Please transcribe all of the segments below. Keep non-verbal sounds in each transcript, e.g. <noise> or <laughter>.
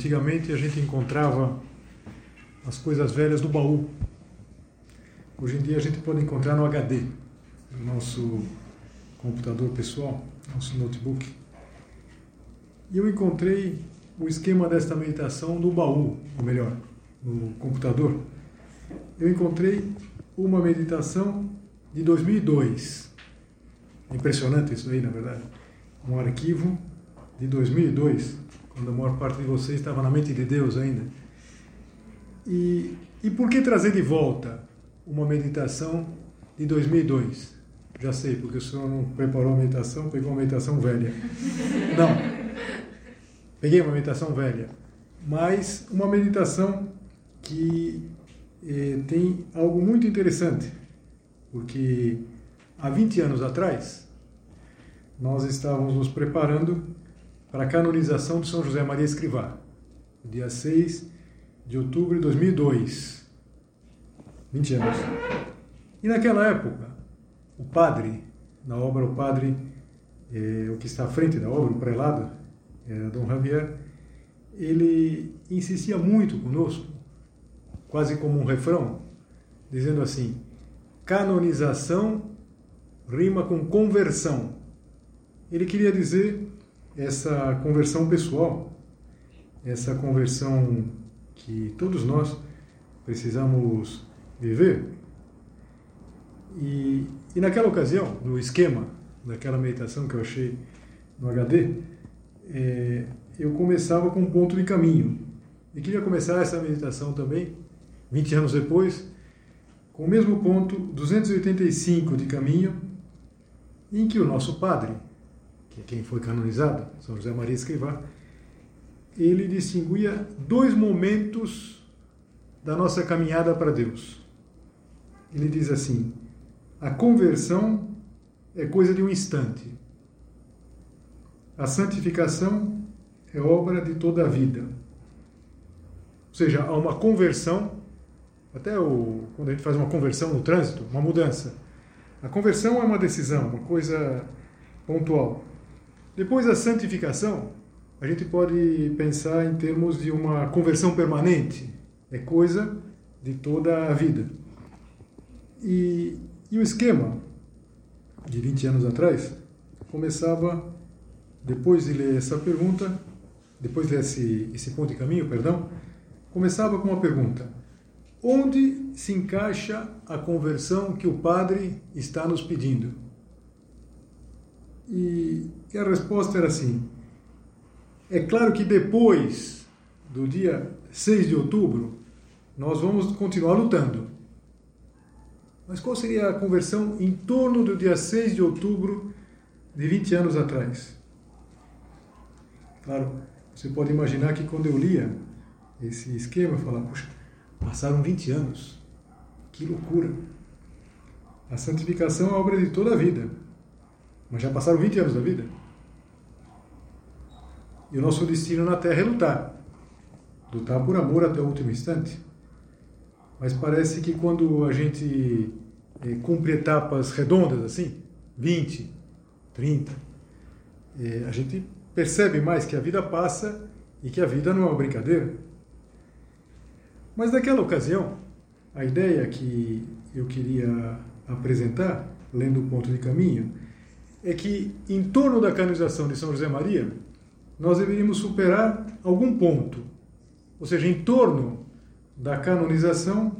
Antigamente a gente encontrava as coisas velhas do baú. Hoje em dia a gente pode encontrar no HD, no nosso computador pessoal, nosso notebook. E eu encontrei o esquema desta meditação no baú, ou melhor, no computador. Eu encontrei uma meditação de 2002. Impressionante isso aí, na verdade. Um arquivo de 2002 quando a maior parte de vocês estava na mente de Deus ainda. E, e por que trazer de volta uma meditação de 2002? Já sei, porque o senhor não preparou a meditação, pegou uma meditação velha. <laughs> Não, peguei uma meditação velha, mas uma meditação que eh, tem algo muito interessante, porque há 20 anos atrás nós estávamos nos preparando para a canonização de São José Maria Escrivá, dia 6 de outubro de 2002. 20 anos. E naquela época, o padre, na obra O Padre, é, o que está à frente da obra, o prelado, é, Dom Javier, ele insistia muito conosco, quase como um refrão, dizendo assim: canonização rima com conversão. Ele queria dizer essa conversão pessoal, essa conversão que todos nós precisamos viver. E, e naquela ocasião, no esquema daquela meditação que eu achei no HD, é, eu começava com um ponto de caminho. E queria começar essa meditação também, 20 anos depois, com o mesmo ponto 285 de caminho, em que o nosso Padre, que é quem foi canonizado, São José Maria Escrivá, ele distinguia dois momentos da nossa caminhada para Deus. Ele diz assim: a conversão é coisa de um instante. A santificação é obra de toda a vida. Ou seja, há uma conversão, até o, quando a gente faz uma conversão no trânsito, uma mudança. A conversão é uma decisão, uma coisa pontual. Depois da santificação, a gente pode pensar em termos de uma conversão permanente, é coisa de toda a vida. E, e o esquema de 20 anos atrás começava, depois de ler essa pergunta, depois de ler esse, esse ponto de caminho, perdão, começava com uma pergunta: onde se encaixa a conversão que o Padre está nos pedindo? E, e a resposta era assim: é claro que depois do dia 6 de outubro, nós vamos continuar lutando. Mas qual seria a conversão em torno do dia 6 de outubro de 20 anos atrás? Claro, você pode imaginar que quando eu lia esse esquema, eu falava, puxa, passaram 20 anos, que loucura. A santificação é obra de toda a vida. Mas já passaram 20 anos da vida. E o nosso destino na Terra é lutar. Lutar por amor até o último instante. Mas parece que quando a gente é, cumpre etapas redondas assim, 20, 30, é, a gente percebe mais que a vida passa e que a vida não é uma brincadeira. Mas naquela ocasião, a ideia que eu queria apresentar, lendo o ponto de caminho, é que em torno da canonização de São José Maria, nós deveríamos superar algum ponto. Ou seja, em torno da canonização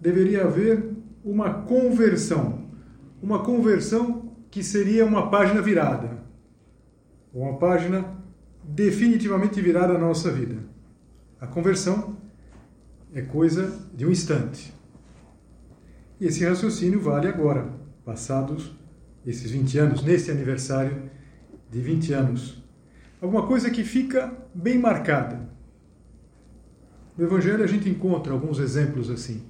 deveria haver uma conversão. Uma conversão que seria uma página virada. Uma página definitivamente virada na nossa vida. A conversão é coisa de um instante. E esse raciocínio vale agora, passados esses 20 anos, nesse aniversário de 20 anos. Alguma coisa que fica bem marcada. No Evangelho a gente encontra alguns exemplos assim.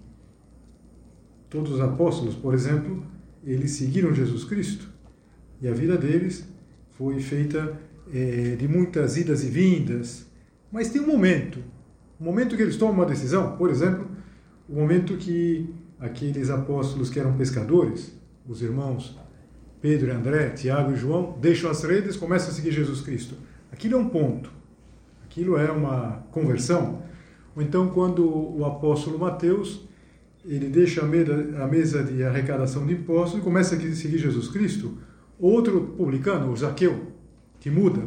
Todos os apóstolos, por exemplo, eles seguiram Jesus Cristo e a vida deles foi feita é, de muitas idas e vindas, mas tem um momento, um momento que eles tomam uma decisão, por exemplo, o momento que aqueles apóstolos que eram pescadores, os irmãos Pedro e André, Tiago e João, deixam as redes começam a seguir Jesus Cristo. Aquilo é um ponto, aquilo é uma conversão. Ou então, quando o apóstolo Mateus ele deixa a mesa de arrecadação de impostos e começa a seguir Jesus Cristo, outro publicano, o Zaqueu, que muda.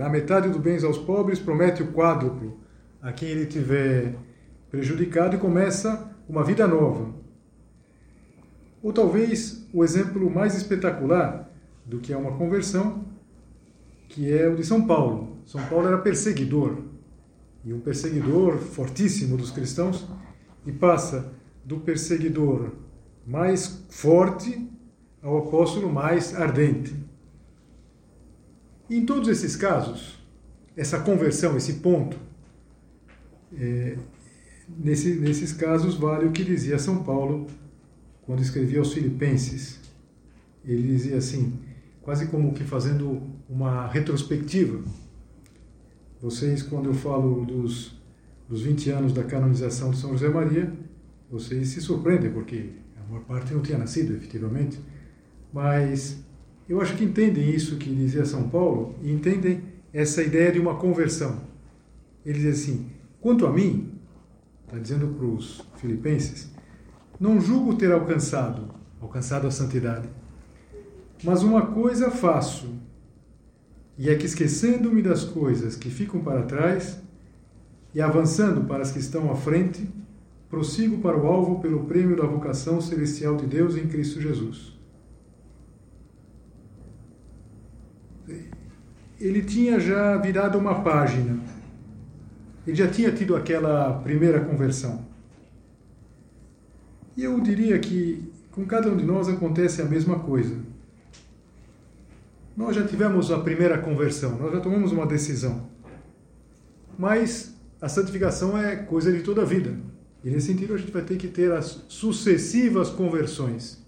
A metade dos bens aos pobres promete o quádruplo a quem ele tiver prejudicado e começa uma vida nova. Ou talvez o exemplo mais espetacular do que é uma conversão, que é o de São Paulo. São Paulo era perseguidor, e um perseguidor fortíssimo dos cristãos, e passa do perseguidor mais forte ao apóstolo mais ardente. Em todos esses casos, essa conversão, esse ponto, é, nesse, nesses casos vale o que dizia São Paulo quando escrevia aos Filipenses. Ele dizia assim, quase como que fazendo uma retrospectiva. Vocês, quando eu falo dos, dos 20 anos da canonização de São José Maria, vocês se surpreendem, porque a maior parte não tinha nascido, efetivamente. Mas eu acho que entendem isso que dizia São Paulo e entendem essa ideia de uma conversão. Ele diz assim: quanto a mim, está dizendo para os filipenses, não julgo ter alcançado, alcançado a santidade, mas uma coisa faço, e é que esquecendo-me das coisas que ficam para trás e avançando para as que estão à frente, prossigo para o alvo pelo prêmio da vocação celestial de Deus em Cristo Jesus. Ele tinha já virado uma página. Ele já tinha tido aquela primeira conversão. E eu diria que com cada um de nós acontece a mesma coisa. Nós já tivemos a primeira conversão, nós já tomamos uma decisão. Mas a santificação é coisa de toda a vida. E nesse sentido a gente vai ter que ter as sucessivas conversões.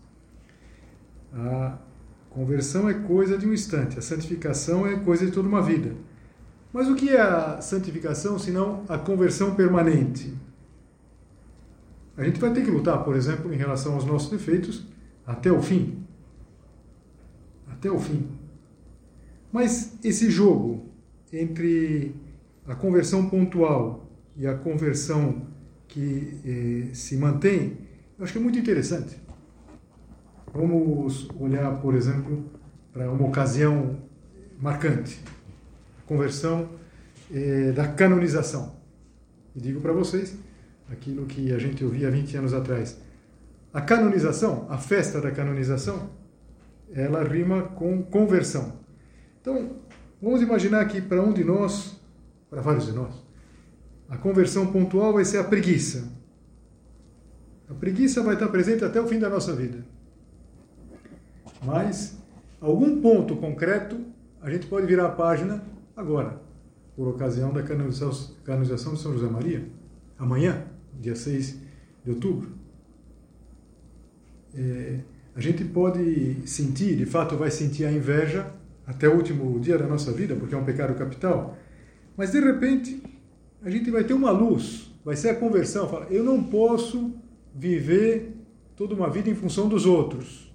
A conversão é coisa de um instante, a santificação é coisa de toda uma vida. Mas o que é a santificação senão a conversão permanente? A gente vai ter que lutar, por exemplo, em relação aos nossos defeitos até o fim. Até o fim. Mas esse jogo entre a conversão pontual e a conversão que eh, se mantém, eu acho que é muito interessante. Vamos olhar, por exemplo, para uma ocasião marcante, a conversão eh, da canonização. E digo para vocês aquilo que a gente ouvia 20 anos atrás. A canonização, a festa da canonização, ela rima com conversão. Então, vamos imaginar que para um de nós, para vários de nós, a conversão pontual vai ser a preguiça. A preguiça vai estar presente até o fim da nossa vida. Mas, algum ponto concreto, a gente pode virar a página agora, por ocasião da canonização de São José Maria, amanhã, dia 6 de outubro. É, a gente pode sentir, de fato vai sentir a inveja até o último dia da nossa vida, porque é um pecado capital, mas de repente a gente vai ter uma luz, vai ser a conversão. Fala, eu não posso viver toda uma vida em função dos outros,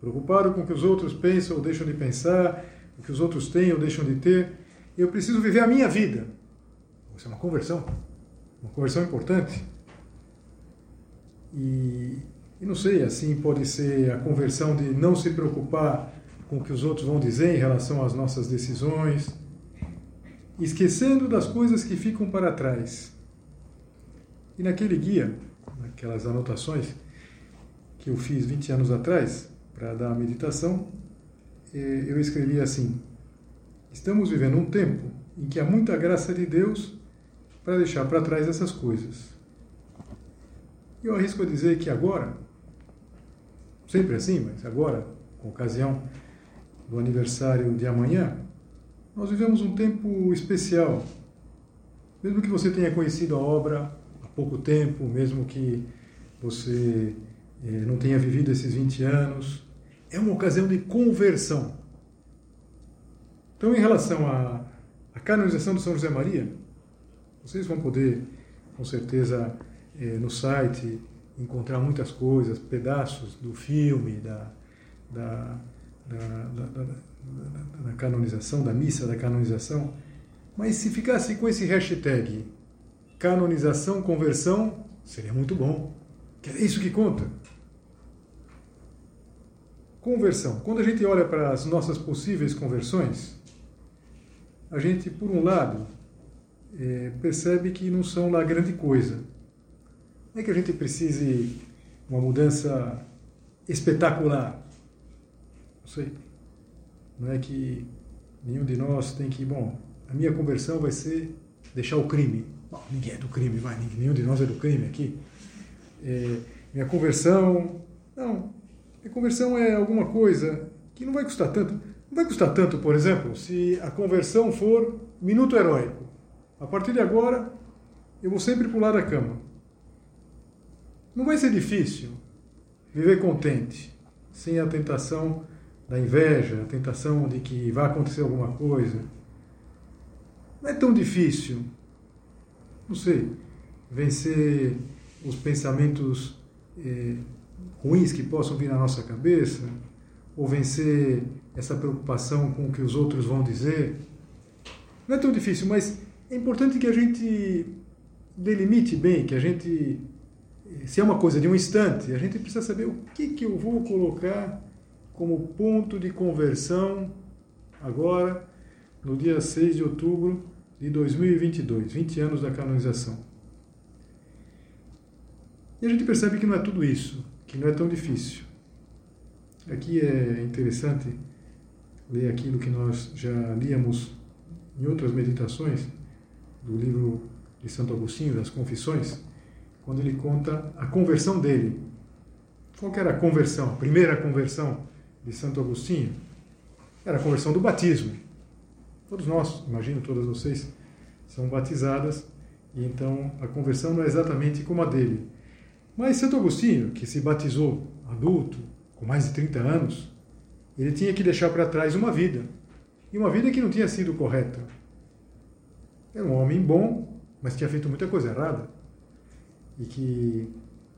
preocupado com o que os outros pensam ou deixam de pensar, o que os outros têm ou deixam de ter. Eu preciso viver a minha vida. Isso é uma conversão, uma conversão importante. E, e não sei, assim pode ser a conversão de não se preocupar com o que os outros vão dizer em relação às nossas decisões esquecendo das coisas que ficam para trás. E naquele guia, naquelas anotações que eu fiz 20 anos atrás para dar a meditação, eh, eu escrevi assim: Estamos vivendo um tempo em que há muita graça de Deus para deixar para trás essas coisas. Eu arrisco a dizer que agora, sempre assim, mas agora, com ocasião do aniversário de amanhã, nós vivemos um tempo especial. Mesmo que você tenha conhecido a obra há pouco tempo, mesmo que você eh, não tenha vivido esses 20 anos, é uma ocasião de conversão. Então, em relação à, à canonização do São José Maria, vocês vão poder, com certeza, eh, no site encontrar muitas coisas, pedaços do filme, da, da, da, canonização, da missa da canonização. Mas se ficasse com esse hashtag canonização, conversão, seria muito bom. Que é isso que conta. Conversão. Quando a gente olha para as nossas possíveis conversões, a gente, por um lado, é, percebe que não são lá grande coisa. Não é que a gente precise uma mudança espetacular. Não sei. Não é que nenhum de nós tem que, bom, a minha conversão vai ser deixar o crime. Bom, ninguém é do crime, vai, nenhum de nós é do crime aqui. É, minha conversão. Não. Minha conversão é alguma coisa que não vai custar tanto. Não vai custar tanto, por exemplo, se a conversão for minuto heróico. A partir de agora, eu vou sempre pular da cama. Não vai ser difícil viver contente, sem a tentação da inveja, a tentação de que vai acontecer alguma coisa. Não é tão difícil, não sei, vencer os pensamentos eh, ruins que possam vir na nossa cabeça, ou vencer essa preocupação com o que os outros vão dizer. Não é tão difícil, mas é importante que a gente delimite bem, que a gente, se é uma coisa de um instante, a gente precisa saber o que, que eu vou colocar como ponto de conversão agora, no dia 6 de outubro de 2022, 20 anos da canonização. E a gente percebe que não é tudo isso, que não é tão difícil. Aqui é interessante ler aquilo que nós já líamos em outras meditações do livro de Santo Agostinho, das Confissões, quando ele conta a conversão dele. Qual era a conversão? A primeira conversão de Santo Agostinho? Era a conversão do batismo. Todos nós, imagino todas vocês, são batizadas, e então a conversão não é exatamente como a dele. Mas Santo Agostinho, que se batizou adulto, com mais de 30 anos, ele tinha que deixar para trás uma vida. E uma vida que não tinha sido correta. Era um homem bom, mas tinha feito muita coisa errada. E que,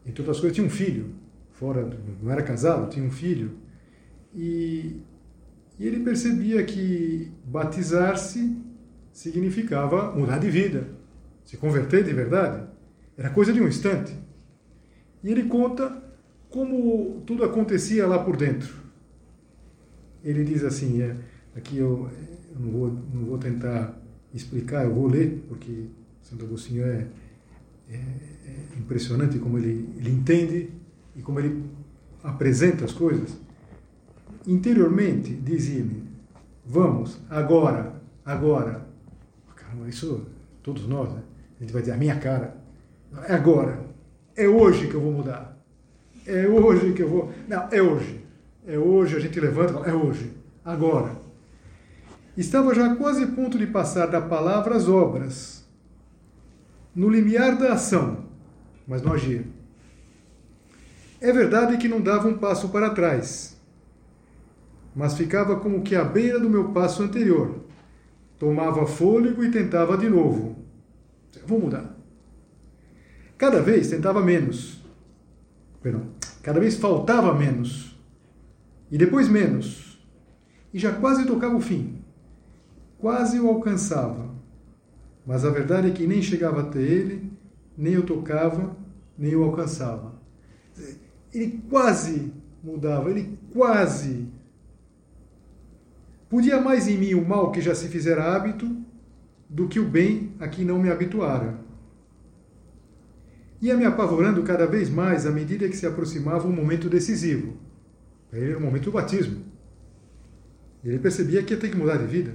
entre outras coisas, tinha um filho. Fora, não era casado, tinha um filho. E, e ele percebia que batizar-se significava mudar de vida, se converter de verdade. Era coisa de um instante. E ele conta como tudo acontecia lá por dentro. Ele diz assim, é, aqui eu, eu não, vou, não vou tentar explicar, eu vou ler, porque Santo Agostinho é, é, é impressionante como ele, ele entende e como ele apresenta as coisas. Interiormente, dizia-me, vamos, agora, agora. Caramba, isso, todos nós, né? a gente vai dizer, a minha cara, é agora, é hoje que eu vou mudar. É hoje que eu vou. Não, é hoje. É hoje, a gente levanta e fala, é hoje, agora. Estava já quase a ponto de passar da palavra às obras, no limiar da ação, mas não agia. É verdade que não dava um passo para trás, mas ficava como que à beira do meu passo anterior. Tomava fôlego e tentava de novo. Vou mudar. Cada vez tentava menos. Perdão, cada vez faltava menos. E depois menos. E já quase tocava o fim quase o alcançava. Mas a verdade é que nem chegava até ele, nem o tocava, nem o alcançava. Ele quase mudava, ele quase. Podia mais em mim o mal que já se fizera hábito, do que o bem a que não me habituara. Ia me apavorando cada vez mais à medida que se aproximava um momento decisivo. Era o momento do batismo. Ele percebia que ia ter que mudar de vida.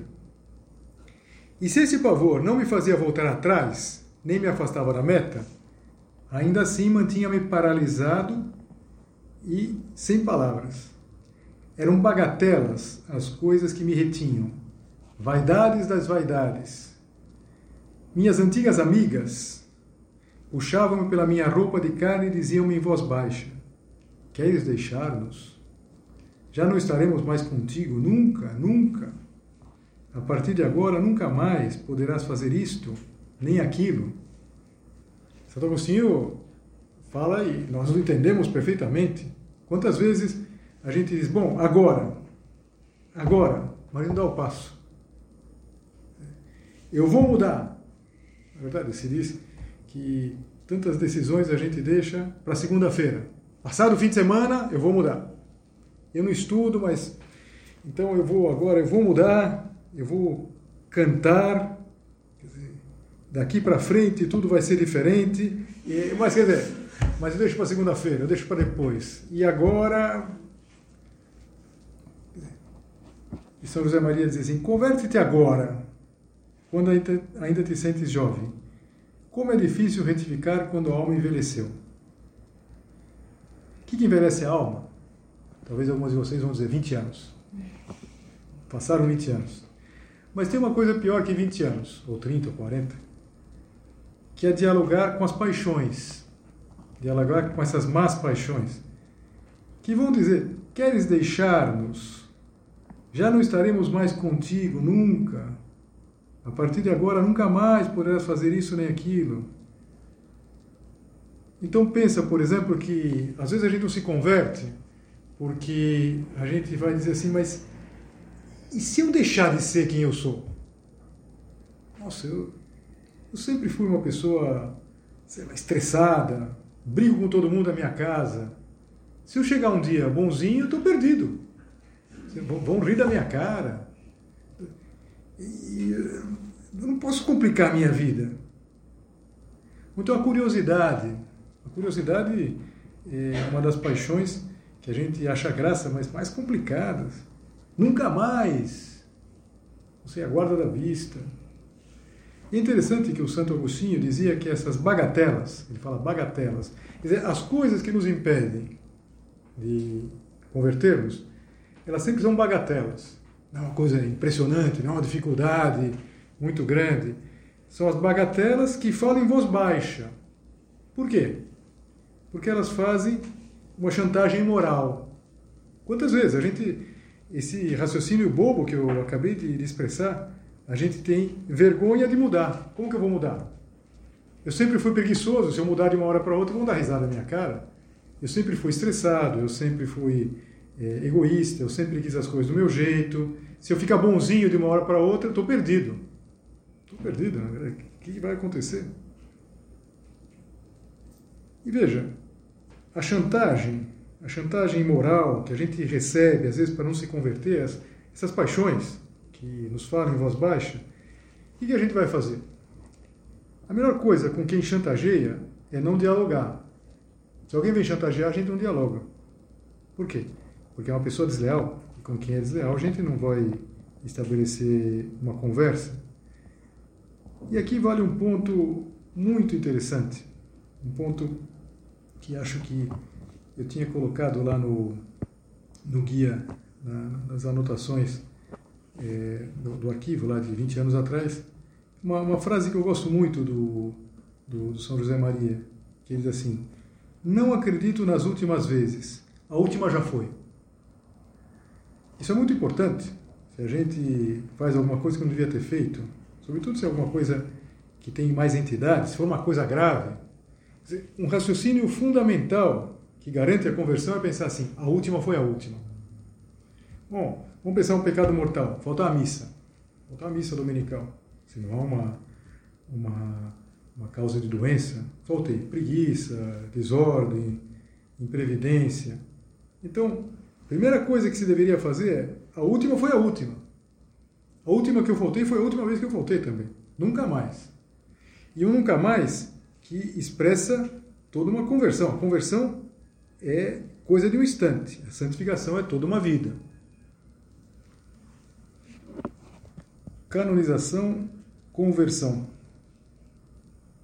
E se esse pavor não me fazia voltar atrás, nem me afastava da meta, ainda assim mantinha-me paralisado e sem palavras. Eram bagatelas as coisas que me retinham, vaidades das vaidades. Minhas antigas amigas puxavam-me pela minha roupa de carne e diziam-me em voz baixa: Queres deixar-nos? Já não estaremos mais contigo, nunca, nunca. A partir de agora, nunca mais poderás fazer isto, nem aquilo. Santo Agostinho fala e nós o entendemos perfeitamente. Quantas vezes a gente diz, bom, agora, agora, mas não dá o passo. Eu vou mudar. Na verdade, se diz que tantas decisões a gente deixa para segunda-feira. Passado o fim de semana, eu vou mudar. Eu não estudo, mas então eu vou agora, eu vou mudar, eu vou cantar. Dizer, daqui para frente tudo vai ser diferente. E, mas quer dizer, mas eu deixo para segunda-feira, eu deixo para depois. E agora. E São José Maria diz assim: converte-te agora, quando ainda, te sentes jovem. Como é difícil retificar quando a alma envelheceu. O que, que envelhece a alma? Talvez alguns de vocês vão dizer 20 anos. Passaram 20 anos. Mas tem uma coisa pior que 20 anos, ou 30 ou 40, que é dialogar com as paixões, dialogar com essas más paixões, que vão dizer: Queres deixar-nos? Já não estaremos mais contigo nunca. A partir de agora, nunca mais poderás fazer isso nem aquilo. Então pensa, por exemplo, que às vezes a gente não se converte porque a gente vai dizer assim, mas e se eu deixar de ser quem eu sou? Nossa, eu, eu sempre fui uma pessoa sei lá, estressada, brigo com todo mundo da minha casa. Se eu chegar um dia bonzinho, eu estou perdido. Vão rir da minha cara. E eu não posso complicar a minha vida. Então a curiosidade, a curiosidade é uma das paixões que a gente acha graça, mas mais complicadas. Nunca mais. Você aguarda da vista. É interessante que o Santo Agostinho dizia que essas bagatelas, ele fala bagatelas, quer dizer, as coisas que nos impedem de convertermos, elas sempre são bagatelas. Não é uma coisa impressionante, não é uma dificuldade muito grande. São as bagatelas que falam em voz baixa. Por quê? Porque elas fazem uma chantagem moral. Quantas vezes a gente esse raciocínio bobo que eu acabei de, expressar, a gente tem vergonha de mudar. Como que eu vou mudar? Eu sempre fui preguiçoso, se eu mudar de uma hora para outra, vão dar risada na minha cara. Eu sempre fui estressado, eu sempre fui é, egoísta, eu sempre quis as coisas do meu jeito. Se eu ficar bonzinho de uma hora para outra, eu estou perdido. Estou perdido, né? o que vai acontecer? E veja, a chantagem a chantagem imoral que a gente recebe, às vezes, para não se converter, essas paixões que nos falam em voz baixa, o que a gente vai fazer? A melhor coisa com quem chantageia é não dialogar. Se alguém vem chantagear, a gente não dialoga. Por quê? Porque é uma pessoa desleal, e com quem é desleal, a gente não vai estabelecer uma conversa. E aqui vale um ponto muito interessante, um ponto que acho que eu tinha colocado lá no, no guia, na, nas anotações é, do, do, arquivo lá de 20 anos atrás, uma, uma frase que eu gosto muito do, do, do São José Maria, que ele diz assim: Não acredito nas últimas vezes, a última já foi. Isso é muito importante. Se a gente faz alguma coisa que não devia ter feito, sobretudo se é alguma coisa que tem mais entidades, se for uma coisa grave, um raciocínio fundamental que garante a conversão é pensar assim: a última foi a última. Bom, vamos pensar um pecado mortal: faltar a missa. Faltar a missa dominical. Se não há uma, uma, uma causa de doença, faltei. Preguiça, desordem, imprevidência. Então, a primeira coisa que se deveria fazer é: a última foi a última. A última que eu faltei foi a última vez que eu faltei também. Nunca mais. E um nunca mais que expressa toda uma conversão. A conversão é coisa de um instante. A santificação é toda uma vida. Canonização, conversão.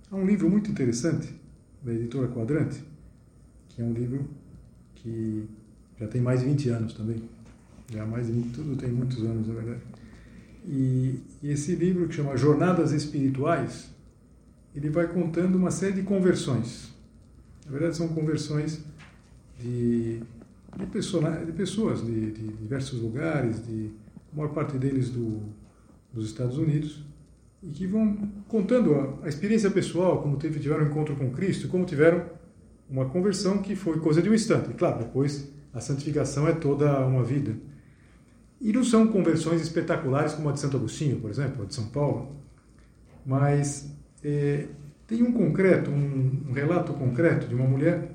Há um livro muito interessante da editora Quadrante, que é um livro que já tem mais de 20 anos também. Já mais de 20, tudo tem muitos anos, na verdade. E, e esse livro que chama Jornadas Espirituais, ele vai contando uma série de conversões. Na verdade, são conversões de, de, persona, de pessoas de, de, diversos lugares, de a maior parte deles do, dos Estados Unidos, e que vão contando a, a experiência pessoal, como teve, tiveram um encontro com Cristo, como tiveram uma conversão que foi coisa de um instante. Claro, depois a santificação é toda uma vida. E não são conversões espetaculares como a de Santo Agostinho, por exemplo, a de São Paulo, mas é, tem um concreto, um, um relato concreto de uma mulher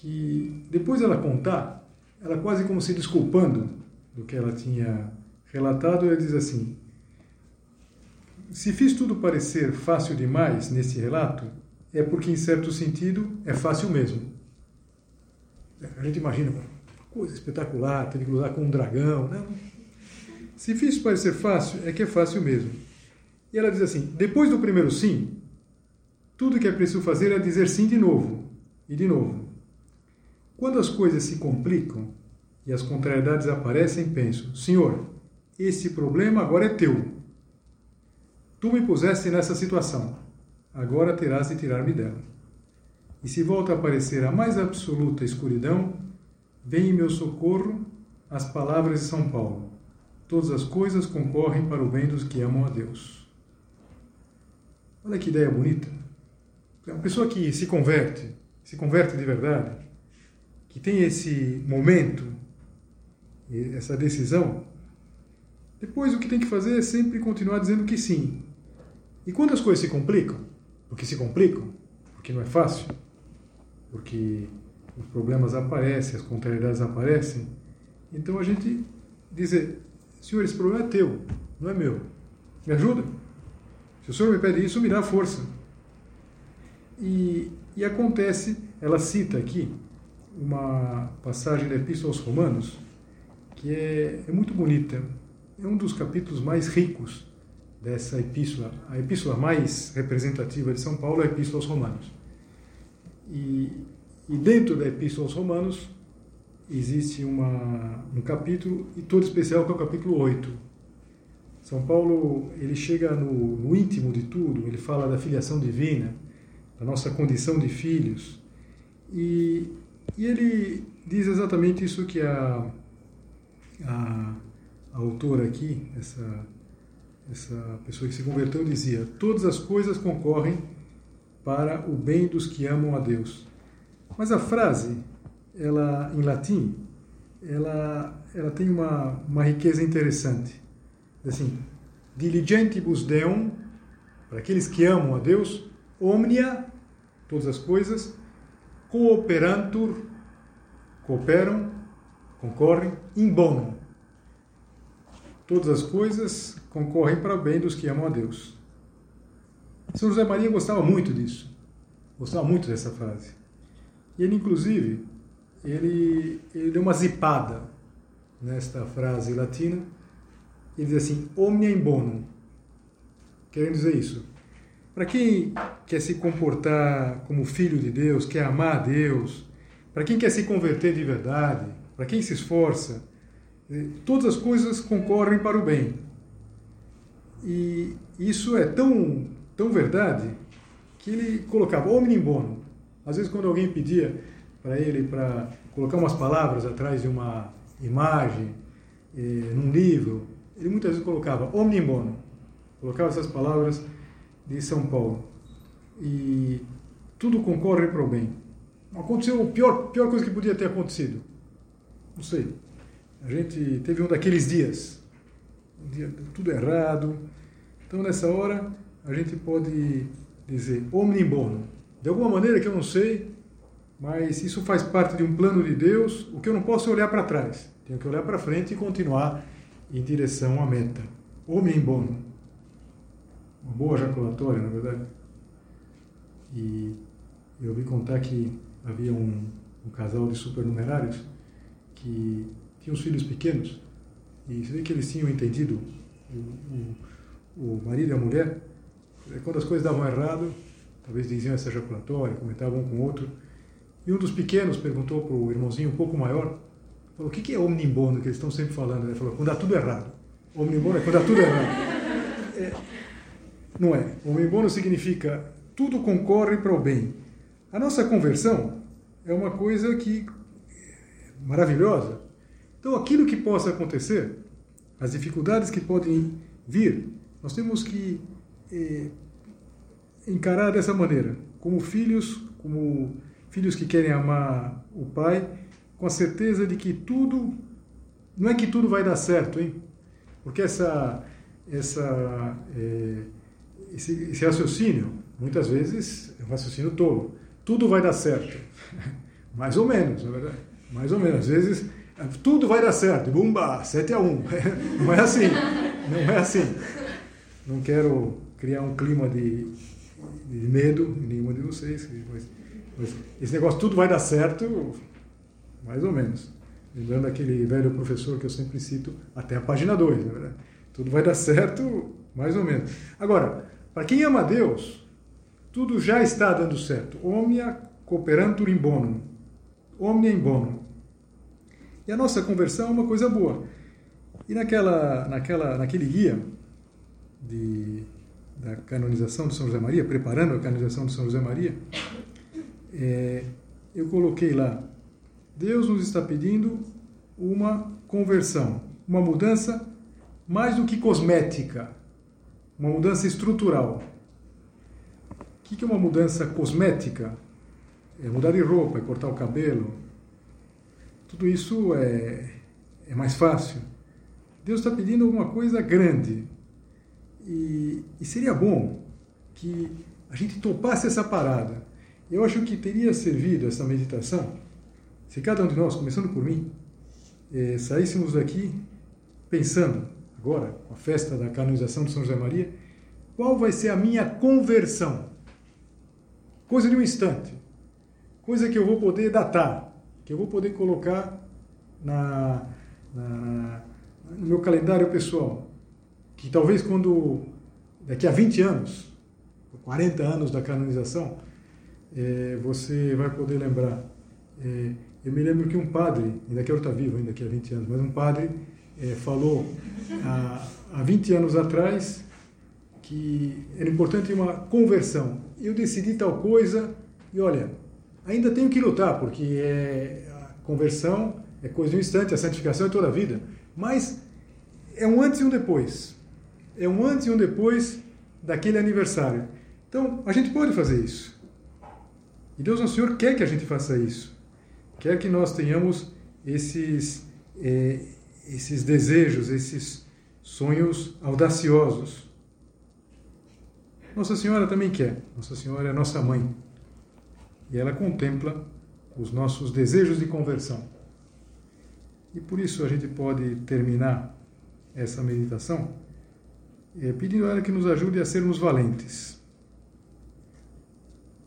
que depois ela contar, ela quase como se desculpando do que ela tinha relatado, ela diz assim: se fiz tudo parecer fácil demais nesse relato, é porque, em certo sentido, é fácil mesmo. A gente imagina, coisa espetacular, teve que lutar com um dragão. Não. Se fiz parecer fácil, é que é fácil mesmo. E ela diz assim: depois do primeiro sim, tudo que é preciso fazer é dizer sim de novo e de novo. Quando as coisas se complicam e as contrariedades aparecem, penso: Senhor, esse problema agora é teu. Tu me puseste nessa situação, agora terás de tirar-me dela. E se volta a aparecer a mais absoluta escuridão, vem em meu socorro as palavras de São Paulo. Todas as coisas concorrem para o bem dos que amam a Deus. Olha que ideia bonita. Uma pessoa que se converte, se converte de verdade, que tem esse momento, essa decisão, depois o que tem que fazer é sempre continuar dizendo que sim, e quando as coisas se complicam, porque se complicam, porque não é fácil, porque os problemas aparecem, as contrariedades aparecem, então a gente dizer, Senhor, esse problema é teu, não é meu. Me ajuda? Se o Senhor me pede isso, me dá força. E, e acontece, ela cita aqui uma passagem da Epístola aos Romanos, que é, é muito bonita. É um dos capítulos mais ricos dessa epístola, a epístola mais representativa de São Paulo é a Epístola aos Romanos. E, e dentro da Epístola aos Romanos existe uma, um capítulo, e todo especial, que é o capítulo 8. São Paulo ele chega no, no íntimo de tudo, ele fala da filiação divina, da nossa condição de filhos, e, e ele diz exatamente isso que a, a, a autora aqui, essa essa pessoa que se converteu dizia: Todas as coisas concorrem para o bem dos que amam a Deus. Mas a frase, ela em latim, ela, ela tem uma, uma riqueza interessante. Assim, diligentibus Deum, para aqueles que amam a Deus, omnia, todas as coisas, cooperantur, cooperam, concorrem, in bono, todas as coisas concorrem para o bem dos que amam a Deus. São José Maria gostava muito disso, gostava muito dessa frase. E ele, inclusive, ele, ele deu uma zipada nesta frase latina. Ele diz assim, omnia in bonum, querendo dizer isso. Para quem quer se comportar como filho de Deus, quer amar a Deus, para quem quer se converter de verdade, para quem se esforça, todas as coisas concorrem para o bem. E isso é tão, tão verdade que ele colocava omnium bono. Às vezes, quando alguém pedia para ele para colocar umas palavras atrás de uma imagem, eh, num livro, ele muitas vezes colocava omnium bono. Colocava essas palavras de São Paulo. E tudo concorre para o bem. Aconteceu a pior, pior coisa que podia ter acontecido. Não sei a gente teve um daqueles dias, um dia tudo errado. Então, nessa hora, a gente pode dizer omnium bono. De alguma maneira que eu não sei, mas isso faz parte de um plano de Deus. O que eu não posso é olhar para trás. Tenho que olhar para frente e continuar em direção à meta. Omnium bono. Uma boa jaculatória, na verdade. E eu ouvi contar que havia um, um casal de supernumerários que tinham os filhos pequenos e você vê que eles tinham entendido, o, o, o marido e a mulher, quando as coisas davam errado, talvez diziam essa jaculatória, comentavam um com o outro, e um dos pequenos perguntou para o irmãozinho um pouco maior, falou, o que é omnimbono que eles estão sempre falando? Ele falou, quando dá tudo errado. Omnimbono é quando dá tudo errado. É, não é. Omnimbono significa tudo concorre para o bem. A nossa conversão é uma coisa que é maravilhosa. Então, aquilo que possa acontecer, as dificuldades que podem vir, nós temos que eh, encarar dessa maneira, como filhos, como filhos que querem amar o pai, com a certeza de que tudo, não é que tudo vai dar certo, hein? Porque essa, essa, é, esse, esse, raciocínio, muitas vezes, é um raciocínio tolo. Tudo vai dar certo. <laughs> Mais ou menos, na verdade. Mais ou menos. Às vezes, tudo vai dar certo. Bumba, 7 a 1. <laughs> Não é assim. Não é assim. Não quero criar um clima de, de medo em nenhuma de vocês. Mas, mas esse negócio, tudo vai dar certo, mais ou menos. Lembrando aquele velho professor que eu sempre cito, até a página 2, na verdade. Tudo vai dar certo, mais ou menos. Agora, para quem ama Deus, tudo já está dando certo. Omnia cooperantur in bonum. Omnia in bonum. E a nossa conversão é uma coisa boa. E naquela, naquela, naquele guia de, da canonização de São José Maria, preparando a canonização de São José Maria, é, eu coloquei lá Deus nos está pedindo uma conversão, uma mudança mais do que cosmética, uma mudança estrutural. O que é uma mudança cosmética? É mudar de roupa, é cortar o cabelo. Tudo isso é, é mais fácil. Deus está pedindo alguma coisa grande. E, e seria bom que a gente topasse essa parada. Eu acho que teria servido essa meditação se cada um de nós, começando por mim, eh, saíssemos daqui pensando, agora, com a festa da canonização de São José Maria, qual vai ser a minha conversão? Coisa de um instante. Coisa que eu vou poder datar, que eu vou poder colocar na, na, no meu calendário pessoal. Que talvez quando, daqui a 20 anos, 40 anos da canonização, eh, você vai poder lembrar. Eh, eu me lembro que um padre, ainda que eu está vivo ainda que há 20 anos, mas um padre é, falou há, há 20 anos atrás que era importante uma conversão. Eu decidi tal coisa e olha, ainda tenho que lutar, porque é, a conversão é coisa de um instante, a santificação é toda a vida. Mas é um antes e um depois. É um antes e um depois daquele aniversário. Então, a gente pode fazer isso. E Deus, o Senhor, quer que a gente faça isso quer que nós tenhamos esses, é, esses desejos, esses sonhos audaciosos. Nossa Senhora também quer. Nossa Senhora é nossa mãe. E ela contempla os nossos desejos de conversão. E por isso a gente pode terminar essa meditação é, pedindo a ela que nos ajude a sermos valentes.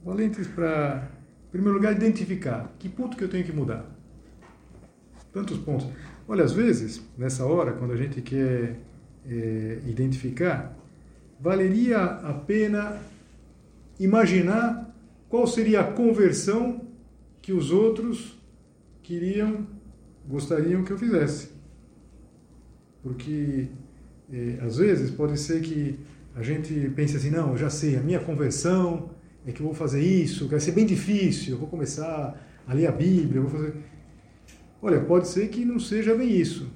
Valentes para em primeiro lugar, identificar que ponto que eu tenho que mudar. Tantos pontos. Olha, às vezes, nessa hora, quando a gente quer é, identificar, valeria a pena imaginar qual seria a conversão que os outros queriam, gostariam que eu fizesse. Porque, é, às vezes, pode ser que a gente pense assim, não, eu já sei, a minha conversão é que eu vou fazer isso, vai ser bem difícil, eu vou começar a ler a Bíblia, vou fazer. Olha, pode ser que não seja bem isso.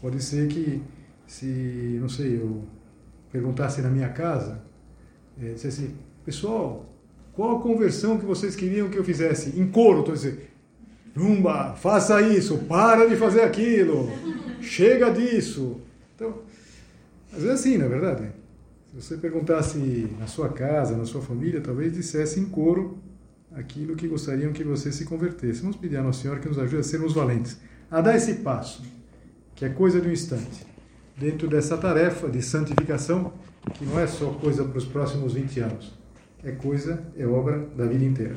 Pode ser que, se, não sei, eu perguntasse na minha casa, é, dissesse pessoal, qual a conversão que vocês queriam que eu fizesse? Em coro, estou dizendo, Rumba, faça isso, para de fazer aquilo, chega disso. Então, às vezes é assim, na é verdade. Se você perguntasse na sua casa, na sua família, talvez dissesse em coro aquilo que gostariam que você se convertesse. Vamos pedir a Nossa Senhora que nos ajude a sermos valentes, a dar esse passo, que é coisa de um instante. dentro dessa tarefa de santificação, que não é só coisa para os próximos 20 anos, é coisa, é obra da vida inteira.